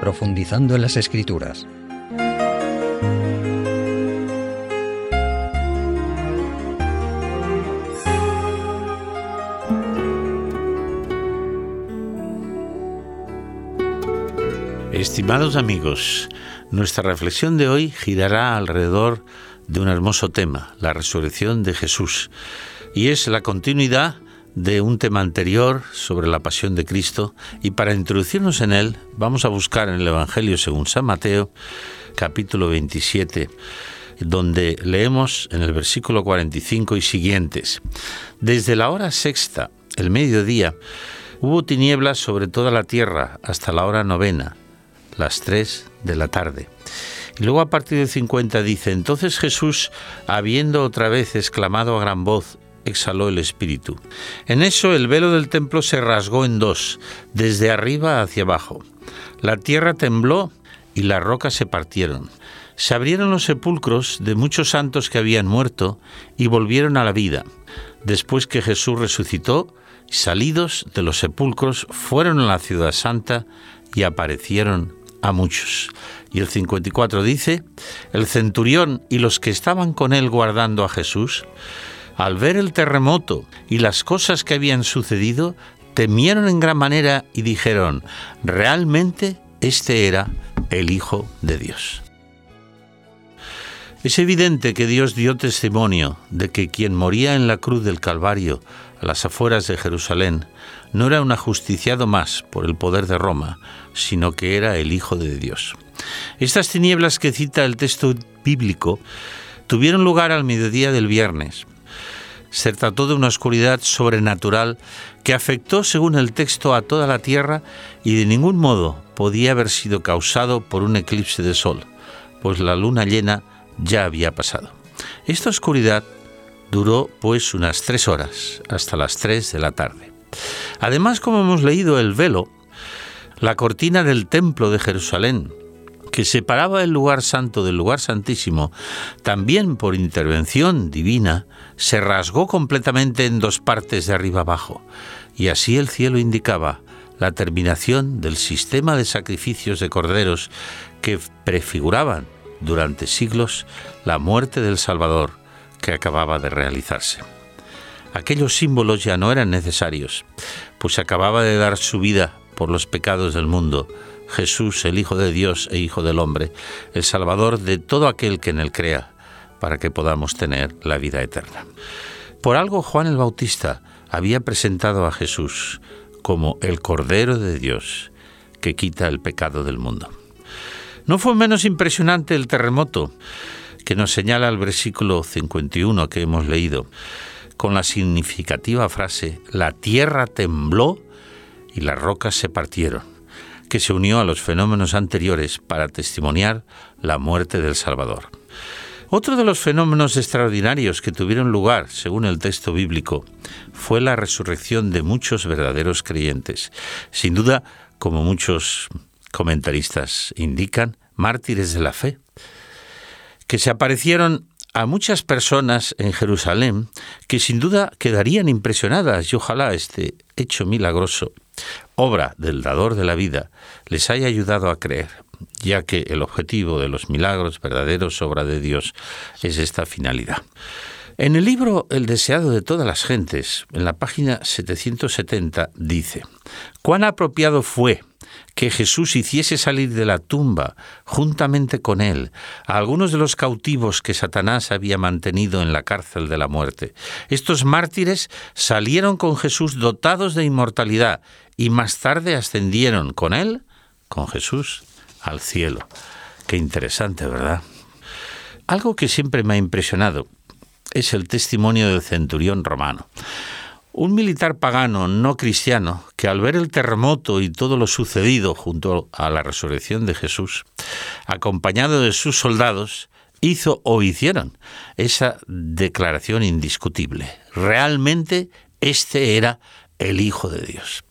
profundizando en las escrituras. Estimados amigos, nuestra reflexión de hoy girará alrededor de un hermoso tema, la resurrección de Jesús, y es la continuidad de un tema anterior sobre la pasión de Cristo y para introducirnos en él vamos a buscar en el Evangelio según San Mateo capítulo 27 donde leemos en el versículo 45 y siguientes Desde la hora sexta, el mediodía, hubo tinieblas sobre toda la tierra hasta la hora novena, las tres de la tarde. Y luego a partir del 50 dice, entonces Jesús, habiendo otra vez exclamado a gran voz, exhaló el espíritu. En eso el velo del templo se rasgó en dos, desde arriba hacia abajo. La tierra tembló y las rocas se partieron. Se abrieron los sepulcros de muchos santos que habían muerto y volvieron a la vida. Después que Jesús resucitó, salidos de los sepulcros, fueron a la ciudad santa y aparecieron a muchos. Y el 54 dice, el centurión y los que estaban con él guardando a Jesús, al ver el terremoto y las cosas que habían sucedido, temieron en gran manera y dijeron, realmente este era el Hijo de Dios. Es evidente que Dios dio testimonio de que quien moría en la cruz del Calvario, a las afueras de Jerusalén, no era un ajusticiado más por el poder de Roma, sino que era el Hijo de Dios. Estas tinieblas que cita el texto bíblico tuvieron lugar al mediodía del viernes, se trató de una oscuridad sobrenatural que afectó, según el texto, a toda la tierra y de ningún modo podía haber sido causado por un eclipse de sol, pues la luna llena ya había pasado. Esta oscuridad duró pues unas tres horas, hasta las tres de la tarde. Además, como hemos leído, el velo, la cortina del templo de Jerusalén, que separaba el lugar santo del lugar santísimo, también por intervención divina, se rasgó completamente en dos partes de arriba abajo, y así el cielo indicaba la terminación del sistema de sacrificios de corderos que prefiguraban durante siglos la muerte del Salvador que acababa de realizarse. Aquellos símbolos ya no eran necesarios, pues acababa de dar su vida por los pecados del mundo, Jesús, el Hijo de Dios e Hijo del Hombre, el Salvador de todo aquel que en Él crea, para que podamos tener la vida eterna. Por algo Juan el Bautista había presentado a Jesús como el Cordero de Dios que quita el pecado del mundo. No fue menos impresionante el terremoto que nos señala el versículo 51 que hemos leído, con la significativa frase, la tierra tembló y las rocas se partieron que se unió a los fenómenos anteriores para testimoniar la muerte del Salvador. Otro de los fenómenos extraordinarios que tuvieron lugar, según el texto bíblico, fue la resurrección de muchos verdaderos creyentes. Sin duda, como muchos comentaristas indican, mártires de la fe, que se aparecieron a muchas personas en Jerusalén que sin duda quedarían impresionadas y ojalá este hecho milagroso obra del dador de la vida, les haya ayudado a creer, ya que el objetivo de los milagros verdaderos, obra de Dios, es esta finalidad. En el libro El deseado de todas las gentes, en la página 770, dice, cuán apropiado fue que Jesús hiciese salir de la tumba, juntamente con él, a algunos de los cautivos que Satanás había mantenido en la cárcel de la muerte. Estos mártires salieron con Jesús dotados de inmortalidad y más tarde ascendieron con él, con Jesús, al cielo. Qué interesante, ¿verdad? Algo que siempre me ha impresionado es el testimonio del centurión romano. Un militar pagano no cristiano que al ver el terremoto y todo lo sucedido junto a la resurrección de Jesús, acompañado de sus soldados, hizo o hicieron esa declaración indiscutible. Realmente este era el Hijo de Dios.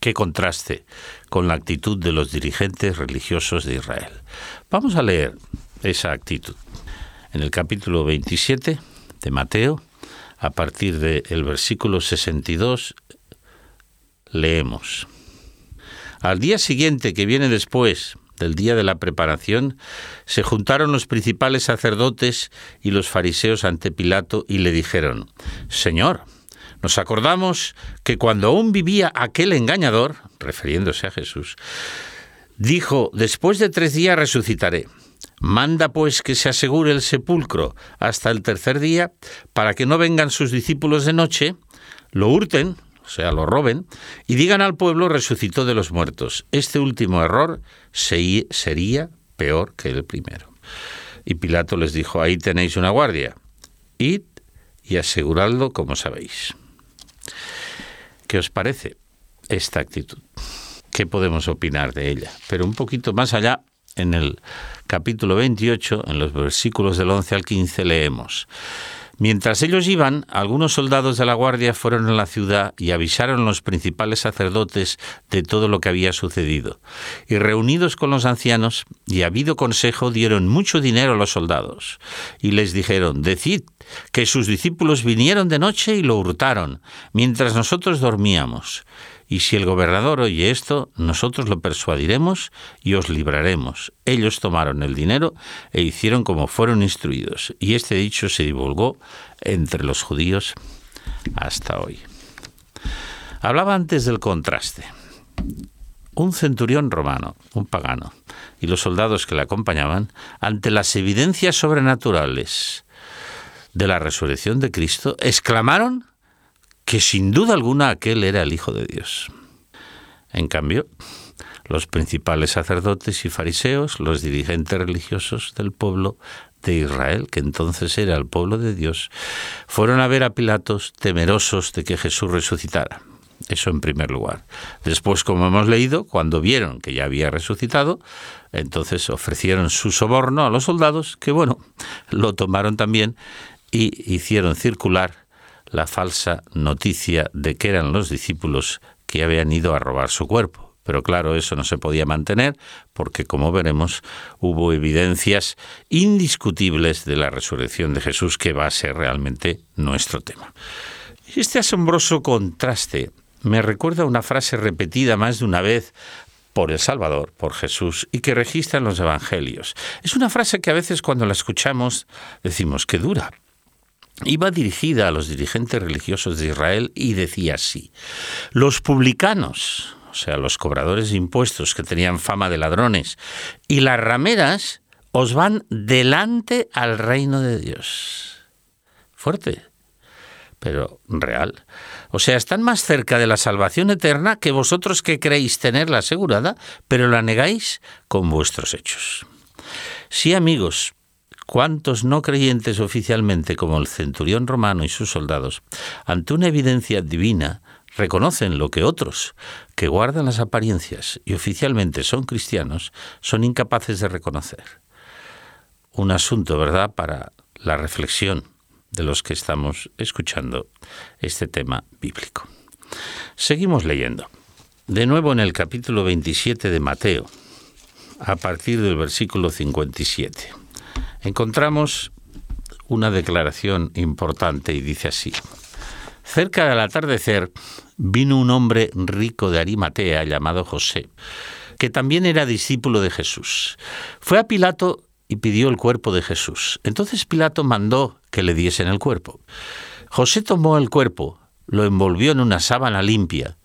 Qué contraste con la actitud de los dirigentes religiosos de Israel. Vamos a leer esa actitud. En el capítulo 27 de Mateo, a partir del versículo 62, leemos. Al día siguiente, que viene después del día de la preparación, se juntaron los principales sacerdotes y los fariseos ante Pilato y le dijeron, Señor, nos acordamos que cuando aún vivía aquel engañador, refiriéndose a Jesús, dijo, después de tres días resucitaré. Manda pues que se asegure el sepulcro hasta el tercer día, para que no vengan sus discípulos de noche, lo hurten, o sea, lo roben, y digan al pueblo resucitó de los muertos. Este último error sería peor que el primero. Y Pilato les dijo, ahí tenéis una guardia, id y aseguradlo como sabéis. ¿Qué os parece esta actitud? ¿Qué podemos opinar de ella? Pero un poquito más allá, en el capítulo 28, en los versículos del 11 al 15, leemos. Mientras ellos iban, algunos soldados de la guardia fueron a la ciudad y avisaron a los principales sacerdotes de todo lo que había sucedido. Y reunidos con los ancianos y habido consejo, dieron mucho dinero a los soldados. Y les dijeron, decid que sus discípulos vinieron de noche y lo hurtaron, mientras nosotros dormíamos. Y si el gobernador oye esto, nosotros lo persuadiremos y os libraremos. Ellos tomaron el dinero e hicieron como fueron instruidos. Y este dicho se divulgó entre los judíos hasta hoy. Hablaba antes del contraste. Un centurión romano, un pagano, y los soldados que le acompañaban, ante las evidencias sobrenaturales de la resurrección de Cristo, exclamaron que sin duda alguna aquel era el Hijo de Dios. En cambio, los principales sacerdotes y fariseos, los dirigentes religiosos del pueblo de Israel, que entonces era el pueblo de Dios, fueron a ver a Pilatos temerosos de que Jesús resucitara. Eso en primer lugar. Después, como hemos leído, cuando vieron que ya había resucitado, entonces ofrecieron su soborno a los soldados, que bueno, lo tomaron también y hicieron circular la falsa noticia de que eran los discípulos que habían ido a robar su cuerpo. Pero claro, eso no se podía mantener porque, como veremos, hubo evidencias indiscutibles de la resurrección de Jesús que va a ser realmente nuestro tema. Este asombroso contraste me recuerda una frase repetida más de una vez por el Salvador, por Jesús, y que registran los Evangelios. Es una frase que a veces cuando la escuchamos decimos que dura, iba dirigida a los dirigentes religiosos de Israel y decía así, los publicanos, o sea, los cobradores de impuestos que tenían fama de ladrones, y las rameras os van delante al reino de Dios. Fuerte, pero real. O sea, están más cerca de la salvación eterna que vosotros que creéis tenerla asegurada, pero la negáis con vuestros hechos. Sí, amigos, ¿Cuántos no creyentes oficialmente como el centurión romano y sus soldados, ante una evidencia divina, reconocen lo que otros, que guardan las apariencias y oficialmente son cristianos, son incapaces de reconocer? Un asunto, ¿verdad?, para la reflexión de los que estamos escuchando este tema bíblico. Seguimos leyendo. De nuevo en el capítulo 27 de Mateo, a partir del versículo 57 encontramos una declaración importante y dice así. Cerca del atardecer vino un hombre rico de Arimatea llamado José, que también era discípulo de Jesús. Fue a Pilato y pidió el cuerpo de Jesús. Entonces Pilato mandó que le diesen el cuerpo. José tomó el cuerpo, lo envolvió en una sábana limpia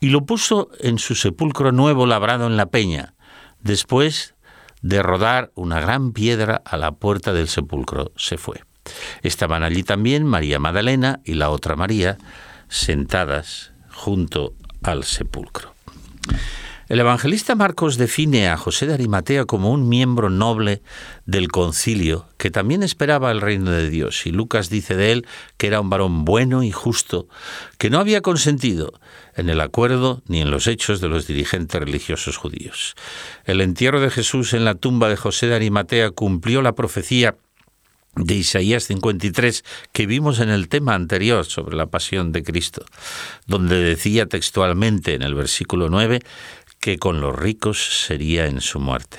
y lo puso en su sepulcro nuevo labrado en la peña. Después de rodar una gran piedra a la puerta del sepulcro se fue. Estaban allí también María Magdalena y la otra María sentadas junto al sepulcro. El evangelista Marcos define a José de Arimatea como un miembro noble del concilio que también esperaba el reino de Dios y Lucas dice de él que era un varón bueno y justo, que no había consentido en el acuerdo ni en los hechos de los dirigentes religiosos judíos. El entierro de Jesús en la tumba de José de Arimatea cumplió la profecía de Isaías 53 que vimos en el tema anterior sobre la pasión de Cristo, donde decía textualmente en el versículo 9 que con los ricos sería en su muerte.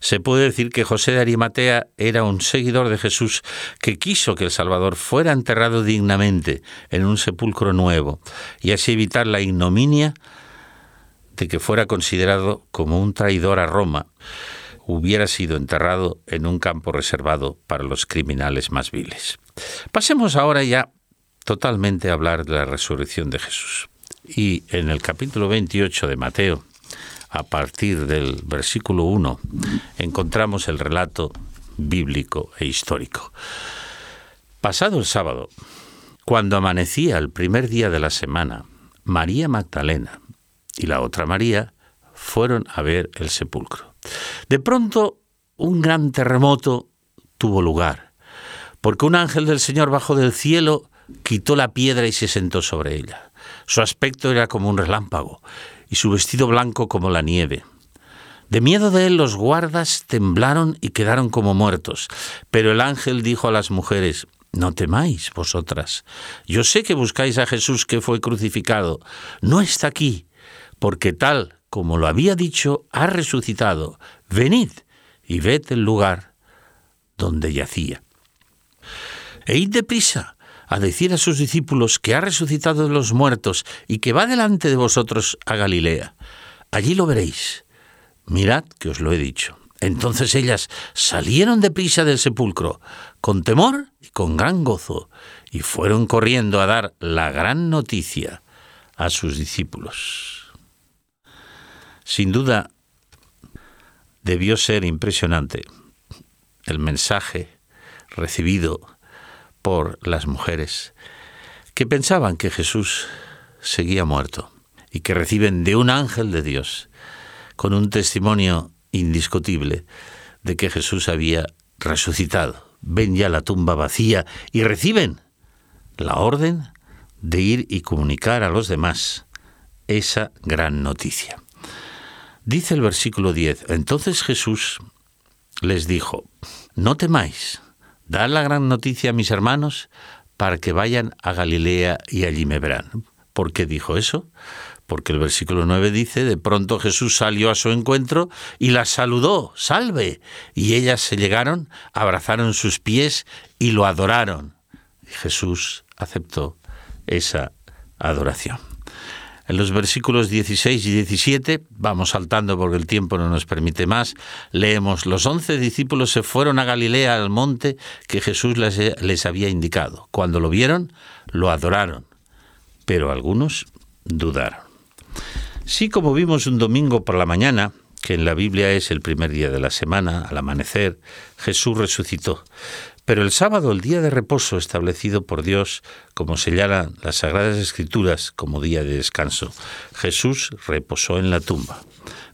Se puede decir que José de Arimatea era un seguidor de Jesús que quiso que el Salvador fuera enterrado dignamente en un sepulcro nuevo y así evitar la ignominia de que fuera considerado como un traidor a Roma, hubiera sido enterrado en un campo reservado para los criminales más viles. Pasemos ahora ya totalmente a hablar de la resurrección de Jesús. Y en el capítulo 28 de Mateo, a partir del versículo 1, encontramos el relato bíblico e histórico. Pasado el sábado, cuando amanecía el primer día de la semana, María Magdalena y la otra María fueron a ver el sepulcro. De pronto, un gran terremoto tuvo lugar, porque un ángel del Señor bajó del cielo, quitó la piedra y se sentó sobre ella. Su aspecto era como un relámpago y su vestido blanco como la nieve. De miedo de él los guardas temblaron y quedaron como muertos. Pero el ángel dijo a las mujeres, no temáis vosotras. Yo sé que buscáis a Jesús que fue crucificado. No está aquí, porque tal como lo había dicho, ha resucitado. Venid y ved el lugar donde yacía. E id deprisa a decir a sus discípulos que ha resucitado de los muertos y que va delante de vosotros a Galilea. Allí lo veréis. Mirad que os lo he dicho. Entonces ellas salieron deprisa del sepulcro, con temor y con gran gozo, y fueron corriendo a dar la gran noticia a sus discípulos. Sin duda, debió ser impresionante el mensaje recibido por las mujeres que pensaban que Jesús seguía muerto y que reciben de un ángel de Dios con un testimonio indiscutible de que Jesús había resucitado. Ven ya la tumba vacía y reciben la orden de ir y comunicar a los demás esa gran noticia. Dice el versículo 10, entonces Jesús les dijo, no temáis, dad la gran noticia a mis hermanos para que vayan a Galilea y allí me verán. ¿Por qué dijo eso? porque el versículo 9 dice, de pronto Jesús salió a su encuentro y la saludó, salve, y ellas se llegaron, abrazaron sus pies y lo adoraron. Y Jesús aceptó esa adoración. En los versículos 16 y 17, vamos saltando porque el tiempo no nos permite más, leemos, los once discípulos se fueron a Galilea al monte que Jesús les, había indicado. Cuando lo vieron, lo adoraron, pero algunos dudaron. Sí, como vimos un domingo por la mañana, que en la Biblia es el primer día de la semana, al amanecer, Jesús resucitó. Pero el sábado, el día de reposo establecido por Dios, como señalan las Sagradas Escrituras como día de descanso, Jesús reposó en la tumba.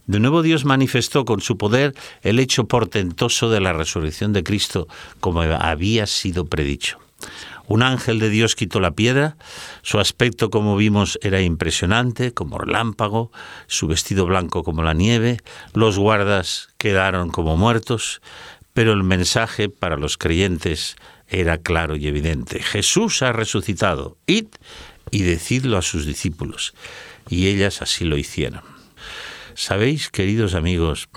De nuevo Dios manifestó con su poder el hecho portentoso de la resurrección de Cristo como había sido predicho. Un ángel de Dios quitó la piedra, su aspecto como vimos era impresionante, como relámpago, su vestido blanco como la nieve, los guardas quedaron como muertos, pero el mensaje para los creyentes era claro y evidente. Jesús ha resucitado, id y decidlo a sus discípulos. Y ellas así lo hicieron. Sabéis, queridos amigos,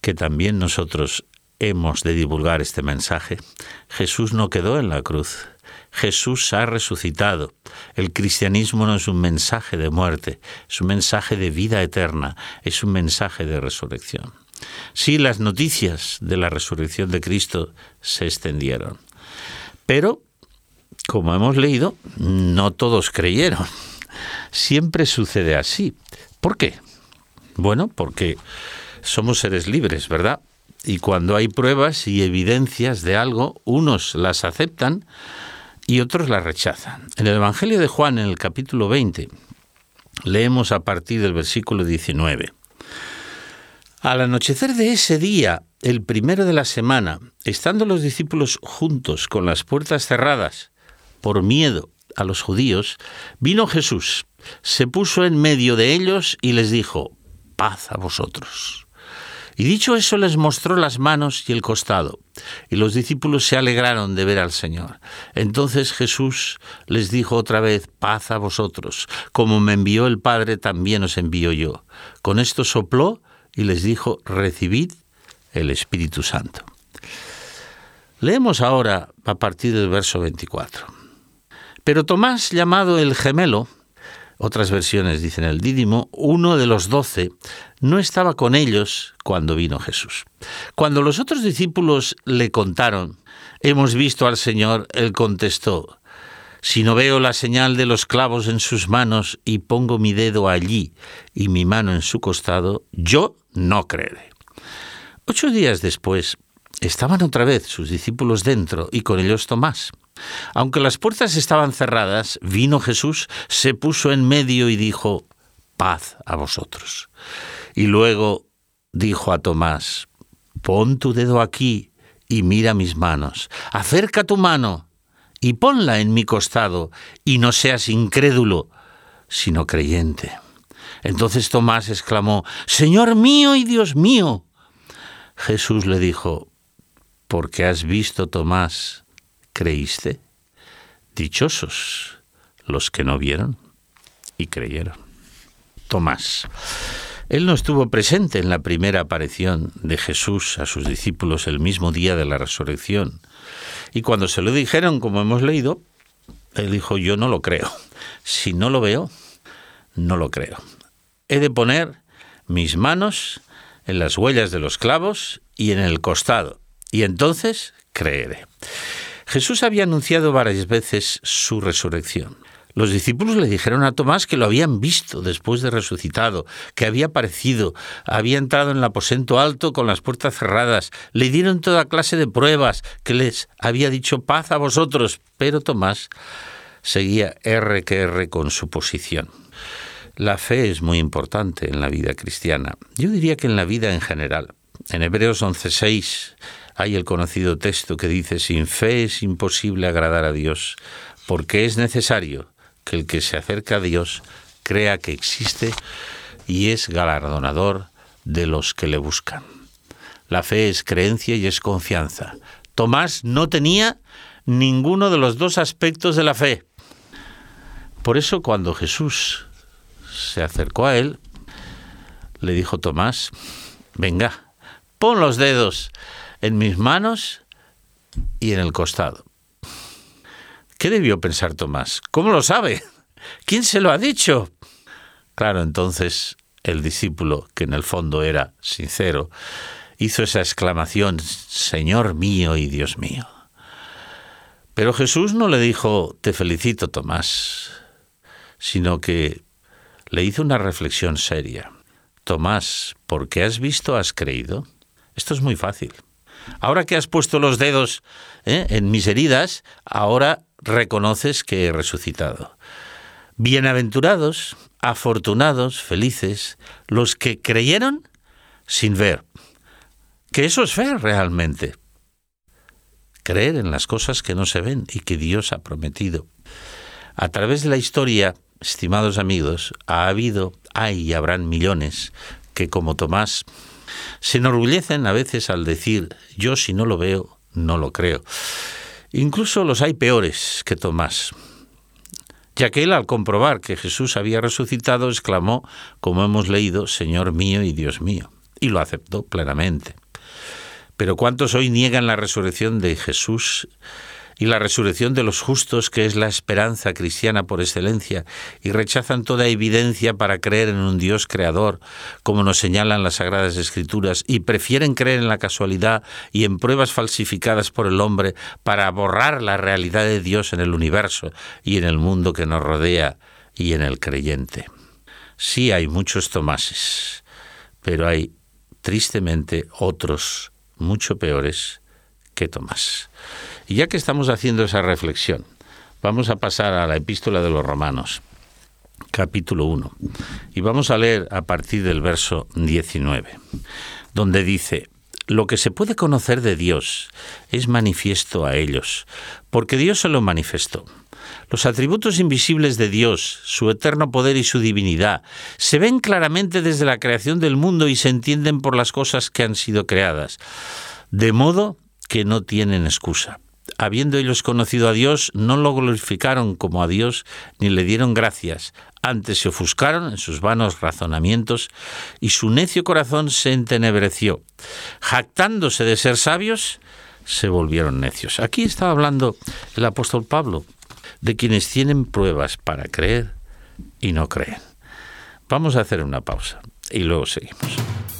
que también nosotros hemos de divulgar este mensaje. Jesús no quedó en la cruz. Jesús ha resucitado. El cristianismo no es un mensaje de muerte, es un mensaje de vida eterna, es un mensaje de resurrección. Sí, las noticias de la resurrección de Cristo se extendieron, pero, como hemos leído, no todos creyeron. Siempre sucede así. ¿Por qué? Bueno, porque somos seres libres, ¿verdad? Y cuando hay pruebas y evidencias de algo, unos las aceptan y otros la rechazan. En el Evangelio de Juan, en el capítulo 20, leemos a partir del versículo 19. Al anochecer de ese día, el primero de la semana, estando los discípulos juntos con las puertas cerradas por miedo a los judíos, vino Jesús, se puso en medio de ellos y les dijo, paz a vosotros. Y dicho eso les mostró las manos y el costado, y los discípulos se alegraron de ver al Señor. Entonces Jesús les dijo otra vez, paz a vosotros, como me envió el Padre, también os envío yo. Con esto sopló y les dijo, recibid el Espíritu Santo. Leemos ahora a partir del verso 24. Pero Tomás, llamado el gemelo, otras versiones dicen el Dídimo, uno de los doce, no estaba con ellos cuando vino Jesús. Cuando los otros discípulos le contaron, hemos visto al Señor, él contestó, si no veo la señal de los clavos en sus manos y pongo mi dedo allí y mi mano en su costado, yo no creeré. Ocho días después, estaban otra vez sus discípulos dentro y con ellos Tomás. Aunque las puertas estaban cerradas, vino Jesús, se puso en medio y dijo, paz a vosotros. Y luego dijo a Tomás, pon tu dedo aquí y mira mis manos, acerca tu mano y ponla en mi costado, y no seas incrédulo, sino creyente. Entonces Tomás exclamó, Señor mío y Dios mío. Jesús le dijo, porque has visto, Tomás, creíste. Dichosos los que no vieron y creyeron. Tomás. Él no estuvo presente en la primera aparición de Jesús a sus discípulos el mismo día de la resurrección, y cuando se lo dijeron, como hemos leído, él dijo, yo no lo creo. Si no lo veo, no lo creo. He de poner mis manos en las huellas de los clavos y en el costado, y entonces creeré. Jesús había anunciado varias veces su resurrección. Los discípulos le dijeron a Tomás que lo habían visto después de resucitado, que había aparecido, había entrado en el aposento alto con las puertas cerradas, le dieron toda clase de pruebas, que les había dicho paz a vosotros, pero Tomás seguía R que R con su posición. La fe es muy importante en la vida cristiana. Yo diría que en la vida en general. En Hebreos 11:6 hay el conocido texto que dice, sin fe es imposible agradar a Dios, porque es necesario que el que se acerca a Dios crea que existe y es galardonador de los que le buscan. La fe es creencia y es confianza. Tomás no tenía ninguno de los dos aspectos de la fe. Por eso cuando Jesús se acercó a él, le dijo Tomás, venga, pon los dedos en mis manos y en el costado. ¿Qué debió pensar Tomás? ¿Cómo lo sabe? ¿Quién se lo ha dicho? Claro, entonces el discípulo, que en el fondo era sincero, hizo esa exclamación, Señor mío y Dios mío. Pero Jesús no le dijo, te felicito, Tomás, sino que le hizo una reflexión seria. Tomás, ¿por qué has visto has creído? Esto es muy fácil. Ahora que has puesto los dedos ¿eh? en mis heridas, ahora reconoces que he resucitado. Bienaventurados, afortunados, felices, los que creyeron sin ver. Que eso es fe realmente. Creer en las cosas que no se ven y que Dios ha prometido. A través de la historia, estimados amigos, ha habido, hay y habrán millones que, como Tomás, se enorgullecen a veces al decir, yo si no lo veo, no lo creo. Incluso los hay peores que Tomás, ya que él al comprobar que Jesús había resucitado exclamó, como hemos leído, Señor mío y Dios mío, y lo aceptó plenamente. Pero ¿cuántos hoy niegan la resurrección de Jesús y la resurrección de los justos, que es la esperanza cristiana por excelencia, y rechazan toda evidencia para creer en un Dios creador, como nos señalan las Sagradas Escrituras, y prefieren creer en la casualidad y en pruebas falsificadas por el hombre para borrar la realidad de Dios en el universo y en el mundo que nos rodea y en el creyente. Sí hay muchos Tomases, pero hay tristemente otros mucho peores que Tomás. Y ya que estamos haciendo esa reflexión, vamos a pasar a la epístola de los Romanos, capítulo 1, y vamos a leer a partir del verso 19, donde dice, lo que se puede conocer de Dios es manifiesto a ellos, porque Dios se lo manifestó. Los atributos invisibles de Dios, su eterno poder y su divinidad, se ven claramente desde la creación del mundo y se entienden por las cosas que han sido creadas, de modo que no tienen excusa habiendo ellos conocido a Dios, no lo glorificaron como a Dios ni le dieron gracias. Antes se ofuscaron en sus vanos razonamientos y su necio corazón se entenebreció. Jactándose de ser sabios, se volvieron necios. Aquí estaba hablando el apóstol Pablo de quienes tienen pruebas para creer y no creen. Vamos a hacer una pausa y luego seguimos.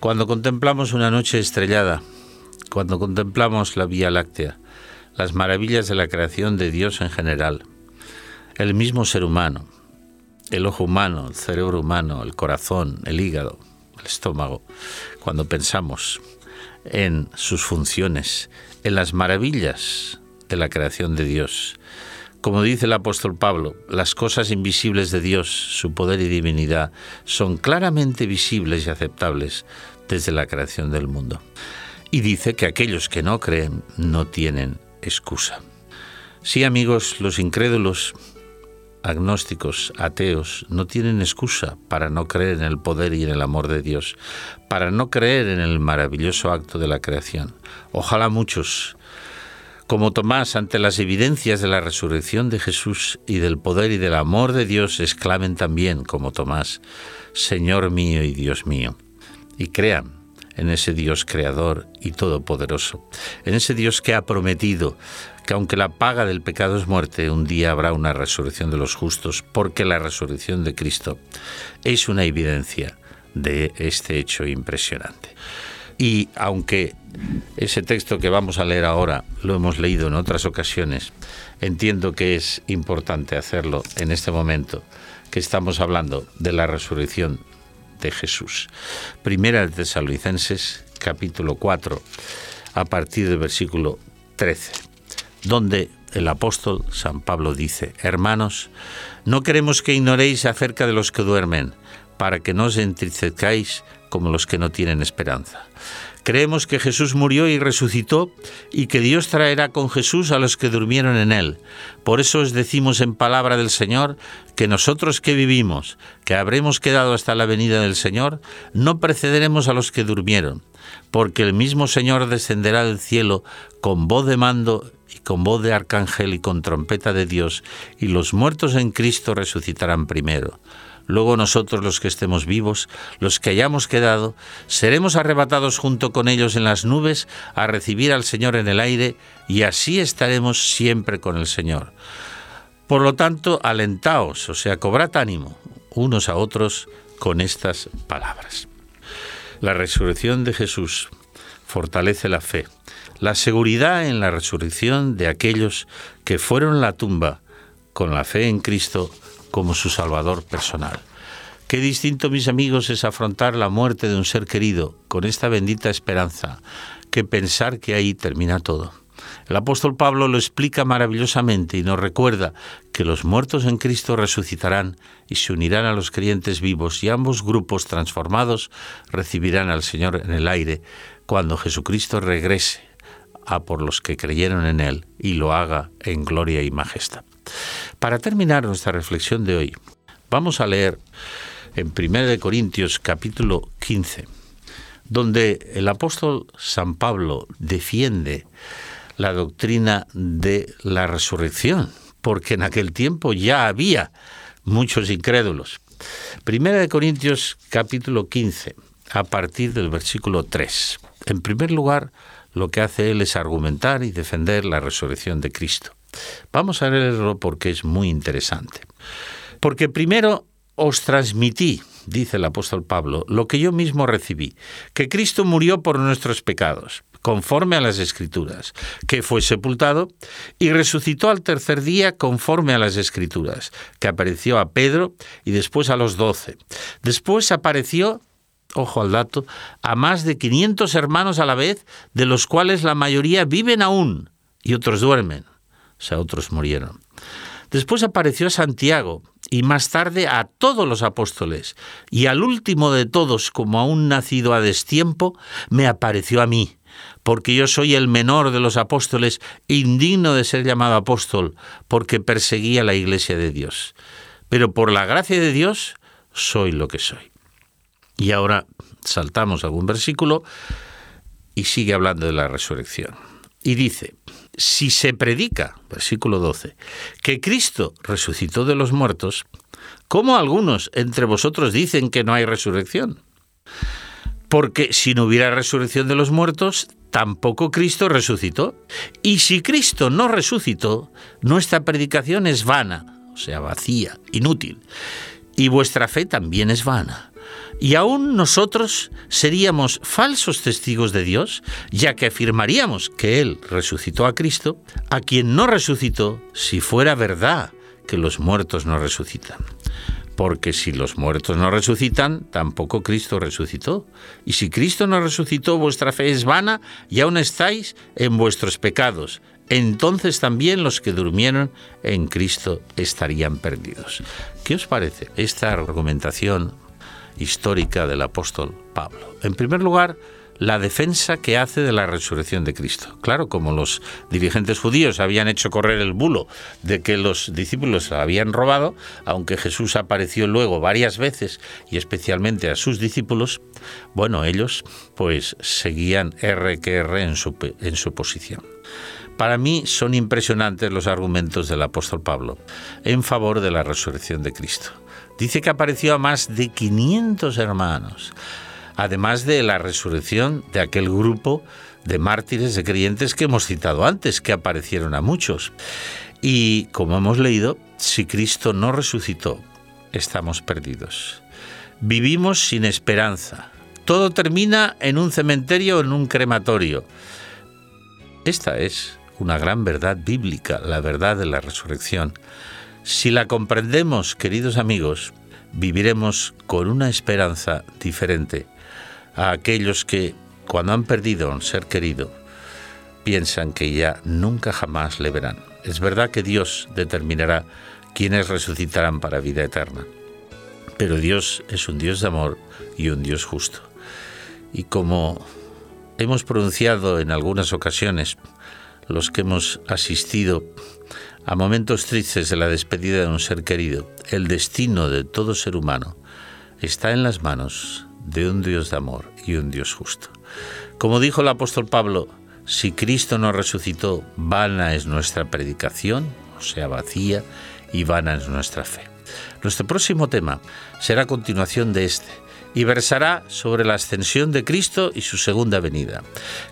cuando contemplamos una noche estrellada, cuando contemplamos la Vía Láctea, las maravillas de la creación de Dios en general, el mismo ser humano, el ojo humano, el cerebro humano, el corazón, el hígado, el estómago, cuando pensamos en sus funciones, en las maravillas de la creación de Dios, como dice el apóstol Pablo, las cosas invisibles de Dios, su poder y divinidad, son claramente visibles y aceptables desde la creación del mundo. Y dice que aquellos que no creen no tienen excusa. Sí, amigos, los incrédulos, agnósticos, ateos, no tienen excusa para no creer en el poder y en el amor de Dios, para no creer en el maravilloso acto de la creación. Ojalá muchos como Tomás, ante las evidencias de la resurrección de Jesús y del poder y del amor de Dios, exclamen también, como Tomás, Señor mío y Dios mío, y crean en ese Dios creador y todopoderoso, en ese Dios que ha prometido que aunque la paga del pecado es muerte, un día habrá una resurrección de los justos, porque la resurrección de Cristo es una evidencia de este hecho impresionante. Y aunque ese texto que vamos a leer ahora lo hemos leído en otras ocasiones, entiendo que es importante hacerlo en este momento que estamos hablando de la resurrección de Jesús. Primera de Tesalonicenses, capítulo 4, a partir del versículo 13, donde el apóstol San Pablo dice, Hermanos, no queremos que ignoréis acerca de los que duermen, para que no os entristezcáis como los que no tienen esperanza. Creemos que Jesús murió y resucitó y que Dios traerá con Jesús a los que durmieron en él. Por eso os decimos en palabra del Señor que nosotros que vivimos, que habremos quedado hasta la venida del Señor, no precederemos a los que durmieron, porque el mismo Señor descenderá del cielo con voz de mando y con voz de arcángel y con trompeta de Dios, y los muertos en Cristo resucitarán primero. Luego nosotros los que estemos vivos, los que hayamos quedado, seremos arrebatados junto con ellos en las nubes a recibir al Señor en el aire y así estaremos siempre con el Señor. Por lo tanto, alentaos, o sea, cobrad ánimo unos a otros con estas palabras. La resurrección de Jesús fortalece la fe, la seguridad en la resurrección de aquellos que fueron la tumba con la fe en Cristo como su Salvador personal. Qué distinto, mis amigos, es afrontar la muerte de un ser querido con esta bendita esperanza que pensar que ahí termina todo. El apóstol Pablo lo explica maravillosamente y nos recuerda que los muertos en Cristo resucitarán y se unirán a los creyentes vivos y ambos grupos transformados recibirán al Señor en el aire cuando Jesucristo regrese a por los que creyeron en Él y lo haga en gloria y majestad. Para terminar nuestra reflexión de hoy, vamos a leer en 1 Corintios capítulo 15, donde el apóstol San Pablo defiende la doctrina de la resurrección, porque en aquel tiempo ya había muchos incrédulos. Primera de Corintios capítulo 15, a partir del versículo 3. En primer lugar, lo que hace él es argumentar y defender la resurrección de Cristo. Vamos a leerlo porque es muy interesante. Porque primero os transmití, dice el apóstol Pablo, lo que yo mismo recibí, que Cristo murió por nuestros pecados, conforme a las Escrituras, que fue sepultado y resucitó al tercer día conforme a las Escrituras, que apareció a Pedro y después a los doce. Después apareció ojo al dato, a más de 500 hermanos a la vez, de los cuales la mayoría viven aún y otros duermen o sea, otros murieron. Después apareció Santiago y más tarde a todos los apóstoles, y al último de todos, como a un nacido a destiempo, me apareció a mí, porque yo soy el menor de los apóstoles, indigno de ser llamado apóstol, porque perseguía la iglesia de Dios. Pero por la gracia de Dios soy lo que soy. Y ahora saltamos algún versículo y sigue hablando de la resurrección. Y dice, si se predica, versículo 12, que Cristo resucitó de los muertos, ¿cómo algunos entre vosotros dicen que no hay resurrección? Porque si no hubiera resurrección de los muertos, tampoco Cristo resucitó. Y si Cristo no resucitó, nuestra predicación es vana, o sea, vacía, inútil. Y vuestra fe también es vana. Y aún nosotros seríamos falsos testigos de Dios, ya que afirmaríamos que Él resucitó a Cristo, a quien no resucitó, si fuera verdad que los muertos no resucitan porque si los muertos no resucitan, tampoco Cristo resucitó. Y si Cristo no resucitó, vuestra fe es vana y aún estáis en vuestros pecados. Entonces también los que durmieron en Cristo estarían perdidos. ¿Qué os parece esta argumentación histórica del apóstol Pablo? En primer lugar, la defensa que hace de la resurrección de Cristo. Claro, como los dirigentes judíos habían hecho correr el bulo de que los discípulos la habían robado, aunque Jesús apareció luego varias veces y especialmente a sus discípulos, bueno, ellos pues seguían R que R en su, en su posición. Para mí son impresionantes los argumentos del apóstol Pablo en favor de la resurrección de Cristo. Dice que apareció a más de 500 hermanos además de la resurrección de aquel grupo de mártires, de creyentes que hemos citado antes, que aparecieron a muchos. Y como hemos leído, si Cristo no resucitó, estamos perdidos. Vivimos sin esperanza. Todo termina en un cementerio o en un crematorio. Esta es una gran verdad bíblica, la verdad de la resurrección. Si la comprendemos, queridos amigos, viviremos con una esperanza diferente a aquellos que, cuando han perdido a un ser querido, piensan que ya nunca jamás le verán. Es verdad que Dios determinará quiénes resucitarán para vida eterna, pero Dios es un Dios de amor y un Dios justo. Y como hemos pronunciado en algunas ocasiones, los que hemos asistido a momentos tristes de la despedida de un ser querido, el destino de todo ser humano está en las manos de un Dios de amor y un Dios justo. Como dijo el apóstol Pablo, si Cristo no resucitó, vana es nuestra predicación, o sea, vacía, y vana es nuestra fe. Nuestro próximo tema será continuación de este y versará sobre la ascensión de Cristo y su segunda venida.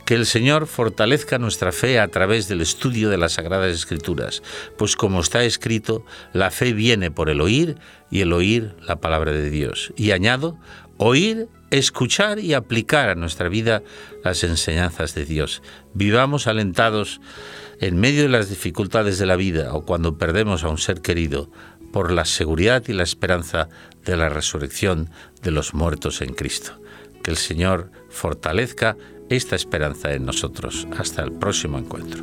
Que el Señor fortalezca nuestra fe a través del estudio de las Sagradas Escrituras, pues como está escrito, la fe viene por el oír y el oír la palabra de Dios. Y añado, oír, escuchar y aplicar a nuestra vida las enseñanzas de Dios. Vivamos alentados en medio de las dificultades de la vida o cuando perdemos a un ser querido por la seguridad y la esperanza de la resurrección de los muertos en Cristo. Que el Señor fortalezca esta esperanza en nosotros. Hasta el próximo encuentro.